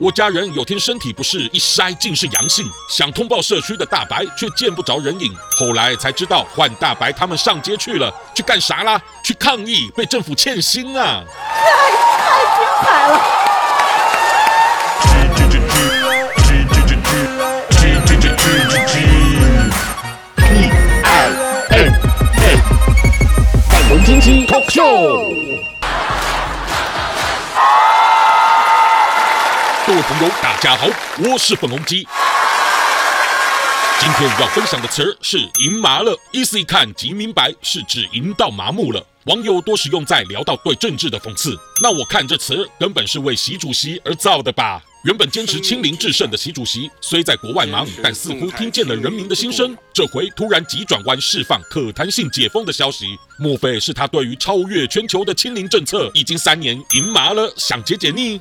我家人有天身体不适，一筛竟是阳性，想通报社区的大白却见不着人影。后来才知道换大白他们上街去了，去干啥啦？去抗议被政府欠薪啊！太太精彩了！Talk Show，各位朋友，大家好，我是粉红鸡。今天要分享的词儿是“赢麻了”，意思一看即明白，是指赢到麻木了。网友多使用在聊到对政治的讽刺，那我看这词根本是为习主席而造的吧？原本坚持清零制胜的习主席，虽在国外忙，但似乎听见了人民的心声。这回突然急转弯，释放可弹性解封的消息，莫非是他对于超越全球的清零政策已经三年赢麻了，想解解腻？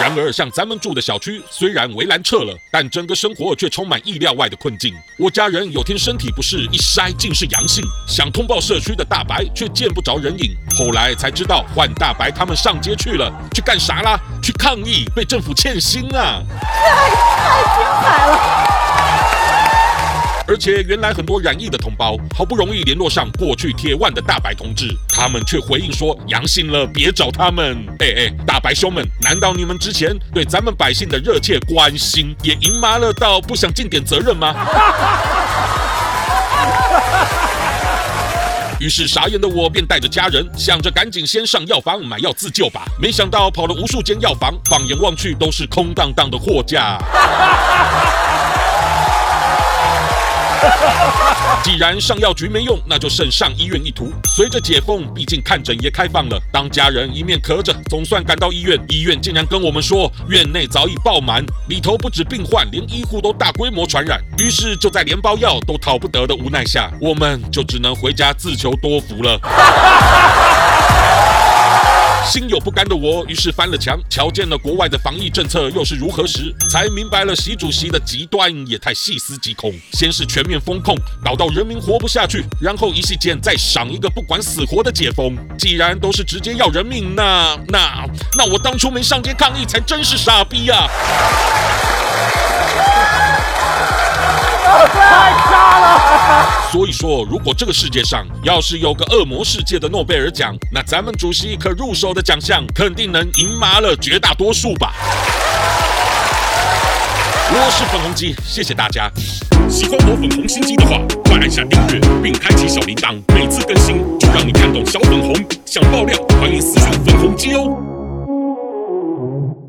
然而，像咱们住的小区，虽然围栏撤了，但整个生活却充满意料外的困境。我家人有天身体不适，一筛竟是阳性，想通报社区的大白却见不着人影。后来才知道，换大白他们上街去了，去干啥啦？去抗议被政府欠薪啊！而且原来很多染疫的同胞好不容易联络上过去铁腕的大白同志，他们却回应说阳性了别找他们。哎哎，大白兄们，难道你们之前对咱们百姓的热切关心也赢麻了到不想尽点责任吗？于是傻眼的我便带着家人想着赶紧先上药房买药自救吧，没想到跑了无数间药房，放眼望去都是空荡荡的货架。既然上药局没用，那就剩上医院一途。随着解封，毕竟看诊也开放了。当家人一面咳着，总算赶到医院，医院竟然跟我们说，院内早已爆满，里头不止病患，连医护都大规模传染。于是就在连包药都讨不得的无奈下，我们就只能回家自求多福了。心有不甘的我，于是翻了墙，瞧见了国外的防疫政策又是如何时，才明白了习主席的极端也太细思极恐。先是全面封控，搞到人民活不下去，然后一系间再赏一个不管死活的解封。既然都是直接要人命，那那那我当初没上街抗议，才真是傻逼呀、所以说，如果这个世界上要是有个恶魔世界的诺贝尔奖，那咱们主席可入手的奖项肯定能赢麻了绝大多数吧。我是粉红鸡，谢谢大家。喜欢我粉红心机的话，快按下订阅并开启小铃铛，每次更新就让你看懂小粉红。想爆料，欢迎私信粉红鸡哦。